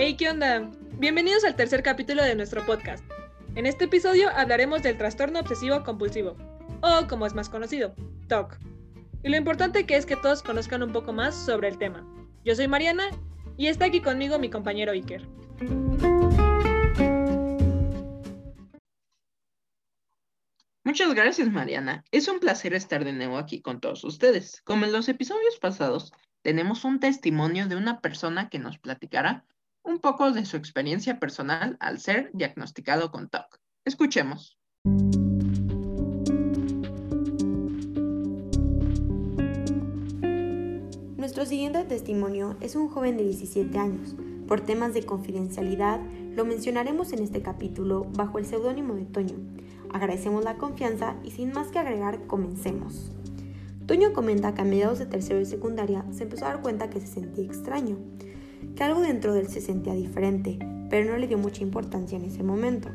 Hey, ¿qué onda? Bienvenidos al tercer capítulo de nuestro podcast. En este episodio hablaremos del trastorno obsesivo compulsivo, o como es más conocido, TOC. Y lo importante que es que todos conozcan un poco más sobre el tema. Yo soy Mariana y está aquí conmigo mi compañero Iker. Muchas gracias, Mariana. Es un placer estar de nuevo aquí con todos ustedes. Como en los episodios pasados, tenemos un testimonio de una persona que nos platicará un poco de su experiencia personal al ser diagnosticado con TOC. Escuchemos. Nuestro siguiente testimonio es un joven de 17 años. Por temas de confidencialidad, lo mencionaremos en este capítulo bajo el seudónimo de Toño. Agradecemos la confianza y sin más que agregar, comencemos. Toño comenta que a mediados de tercero y secundaria se empezó a dar cuenta que se sentía extraño, que algo dentro de él se sentía diferente, pero no le dio mucha importancia en ese momento.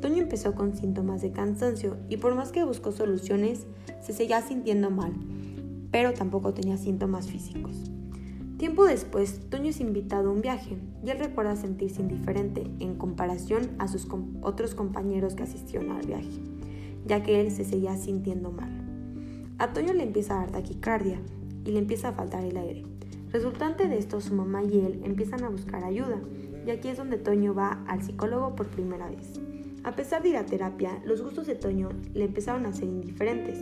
Toño empezó con síntomas de cansancio y por más que buscó soluciones, se seguía sintiendo mal, pero tampoco tenía síntomas físicos. Tiempo después, Toño es invitado a un viaje y él recuerda sentirse indiferente en comparación a sus otros compañeros que asistieron al viaje, ya que él se seguía sintiendo mal. A Toño le empieza a dar taquicardia y le empieza a faltar el aire. Resultante de esto, su mamá y él empiezan a buscar ayuda, y aquí es donde Toño va al psicólogo por primera vez. A pesar de ir a terapia, los gustos de Toño le empezaron a ser indiferentes.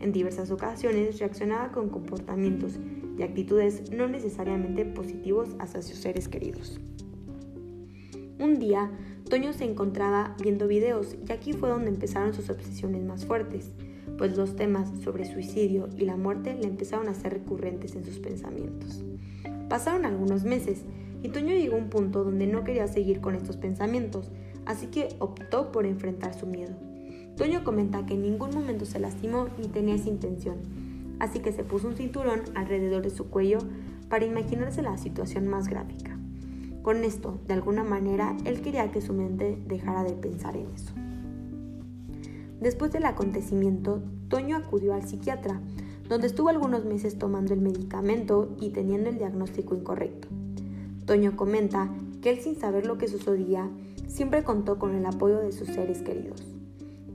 En diversas ocasiones reaccionaba con comportamientos y actitudes no necesariamente positivos hacia sus seres queridos. Un día, Toño se encontraba viendo videos y aquí fue donde empezaron sus obsesiones más fuertes pues los temas sobre suicidio y la muerte le empezaron a ser recurrentes en sus pensamientos. Pasaron algunos meses y Toño llegó a un punto donde no quería seguir con estos pensamientos, así que optó por enfrentar su miedo. Toño comenta que en ningún momento se lastimó ni tenía esa intención, así que se puso un cinturón alrededor de su cuello para imaginarse la situación más gráfica. Con esto, de alguna manera, él quería que su mente dejara de pensar en eso. Después del acontecimiento, Toño acudió al psiquiatra, donde estuvo algunos meses tomando el medicamento y teniendo el diagnóstico incorrecto. Toño comenta que él sin saber lo que sucedía, siempre contó con el apoyo de sus seres queridos.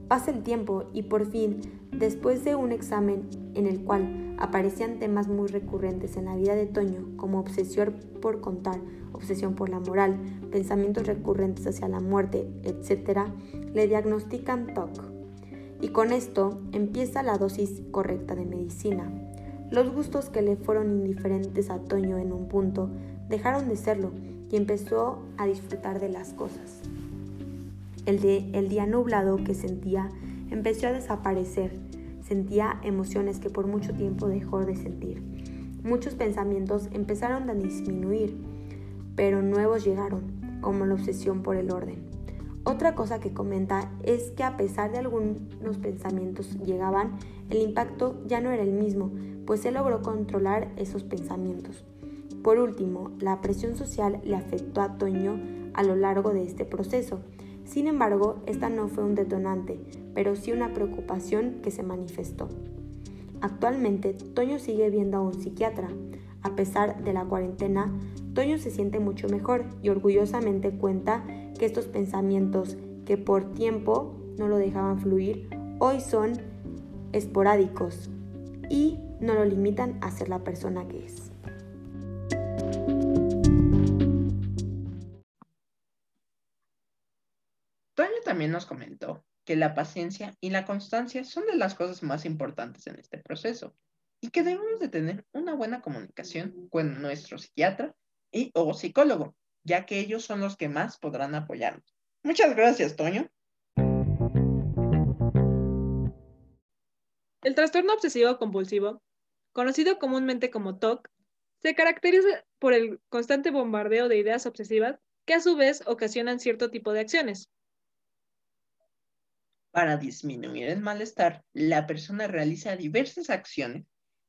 Pasa el tiempo y por fin, después de un examen en el cual aparecían temas muy recurrentes en la vida de Toño, como obsesión por contar, obsesión por la moral, pensamientos recurrentes hacia la muerte, etc., le diagnostican TOC y con esto empieza la dosis correcta de medicina. Los gustos que le fueron indiferentes a Toño en un punto dejaron de serlo y empezó a disfrutar de las cosas. El, de, el día nublado que sentía empezó a desaparecer. Sentía emociones que por mucho tiempo dejó de sentir. Muchos pensamientos empezaron a disminuir, pero nuevos llegaron, como la obsesión por el orden. Otra cosa que comenta es que a pesar de algunos pensamientos llegaban, el impacto ya no era el mismo, pues él logró controlar esos pensamientos. Por último, la presión social le afectó a Toño a lo largo de este proceso. Sin embargo, esta no fue un detonante, pero sí una preocupación que se manifestó. Actualmente, Toño sigue viendo a un psiquiatra. A pesar de la cuarentena, Toño se siente mucho mejor y orgullosamente cuenta que estos pensamientos que por tiempo no lo dejaban fluir, hoy son esporádicos y no lo limitan a ser la persona que es. Toño también nos comentó que la paciencia y la constancia son de las cosas más importantes en este proceso y que debemos de tener una buena comunicación con nuestro psiquiatra y o psicólogo ya que ellos son los que más podrán apoyarnos. Muchas gracias, Toño. El trastorno obsesivo compulsivo, conocido comúnmente como TOC, se caracteriza por el constante bombardeo de ideas obsesivas que a su vez ocasionan cierto tipo de acciones. Para disminuir el malestar, la persona realiza diversas acciones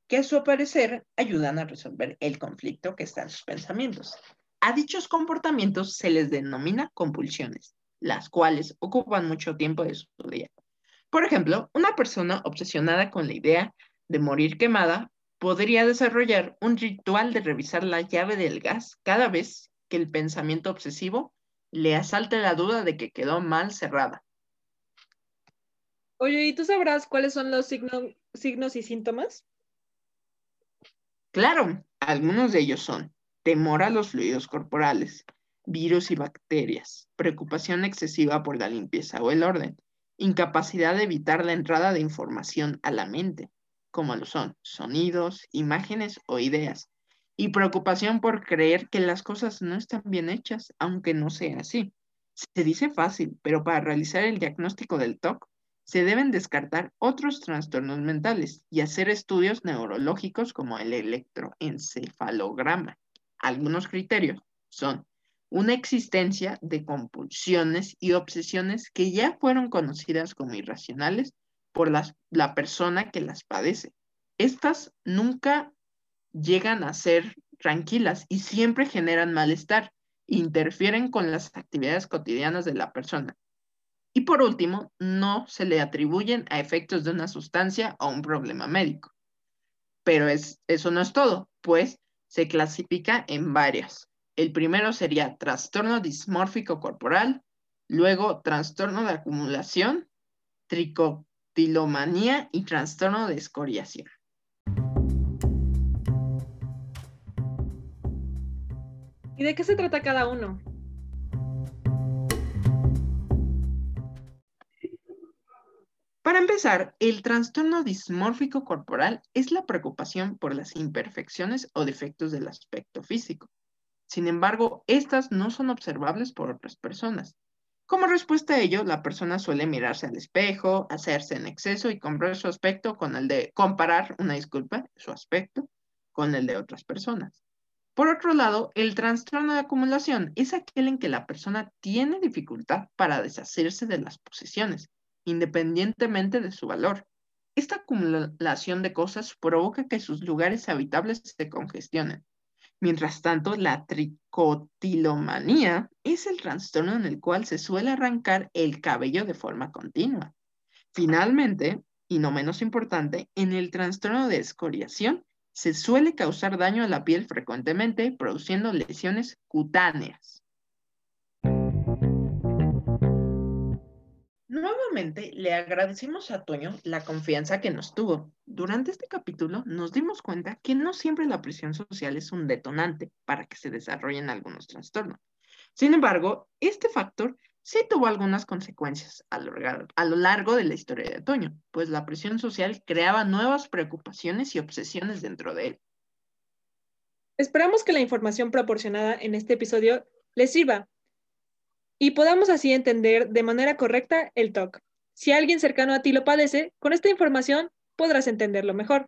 que a su parecer ayudan a resolver el conflicto que está en sus pensamientos. A dichos comportamientos se les denomina compulsiones, las cuales ocupan mucho tiempo de su día. Por ejemplo, una persona obsesionada con la idea de morir quemada podría desarrollar un ritual de revisar la llave del gas cada vez que el pensamiento obsesivo le asalte la duda de que quedó mal cerrada. Oye, ¿y tú sabrás cuáles son los signos y síntomas? Claro, algunos de ellos son temor a los fluidos corporales, virus y bacterias, preocupación excesiva por la limpieza o el orden, incapacidad de evitar la entrada de información a la mente, como lo son sonidos, imágenes o ideas, y preocupación por creer que las cosas no están bien hechas, aunque no sea así. Se dice fácil, pero para realizar el diagnóstico del TOC se deben descartar otros trastornos mentales y hacer estudios neurológicos como el electroencefalograma. Algunos criterios son una existencia de compulsiones y obsesiones que ya fueron conocidas como irracionales por la persona que las padece. Estas nunca llegan a ser tranquilas y siempre generan malestar, interfieren con las actividades cotidianas de la persona. Y por último, no se le atribuyen a efectos de una sustancia o un problema médico. Pero es, eso no es todo, pues se clasifica en varias. El primero sería trastorno dismórfico corporal, luego trastorno de acumulación, tricotilomanía y trastorno de escoriación. ¿Y de qué se trata cada uno? Para empezar, el trastorno dismórfico corporal es la preocupación por las imperfecciones o defectos del aspecto físico. Sin embargo, estas no son observables por otras personas. Como respuesta a ello, la persona suele mirarse al espejo, hacerse en exceso y comparar su aspecto con el de comparar, una disculpa, su aspecto con el de otras personas. Por otro lado, el trastorno de acumulación es aquel en que la persona tiene dificultad para deshacerse de las posesiones independientemente de su valor. Esta acumulación de cosas provoca que sus lugares habitables se congestionen. Mientras tanto, la tricotilomanía es el trastorno en el cual se suele arrancar el cabello de forma continua. Finalmente, y no menos importante, en el trastorno de escoriación se suele causar daño a la piel frecuentemente, produciendo lesiones cutáneas. Nuevamente le agradecemos a Toño la confianza que nos tuvo. Durante este capítulo nos dimos cuenta que no siempre la presión social es un detonante para que se desarrollen algunos trastornos. Sin embargo, este factor sí tuvo algunas consecuencias a lo, largo de la historia de Toño, pues la presión social creaba nuevas preocupaciones y obsesiones dentro de él. Esperamos que la información proporcionada en este episodio les sirva y podamos así entender de manera correcta el TOC. Si alguien cercano a ti lo padece, con esta información podrás entenderlo mejor.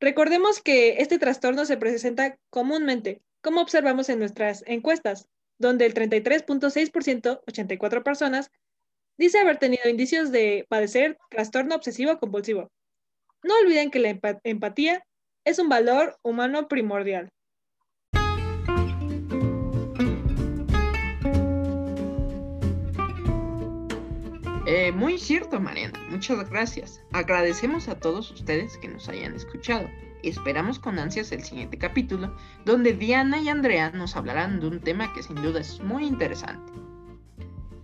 Recordemos que este trastorno se presenta comúnmente, como observamos en nuestras encuestas, donde el 33.6%, 84 personas, dice haber tenido indicios de padecer trastorno obsesivo compulsivo. No olviden que la empatía es un valor humano primordial. Muy cierto, Mariana. Muchas gracias. Agradecemos a todos ustedes que nos hayan escuchado. Esperamos con ansias el siguiente capítulo, donde Diana y Andrea nos hablarán de un tema que sin duda es muy interesante.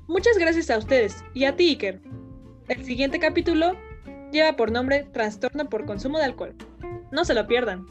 Muchas gracias a ustedes y a ti, Iker. El siguiente capítulo lleva por nombre Trastorno por consumo de alcohol. No se lo pierdan.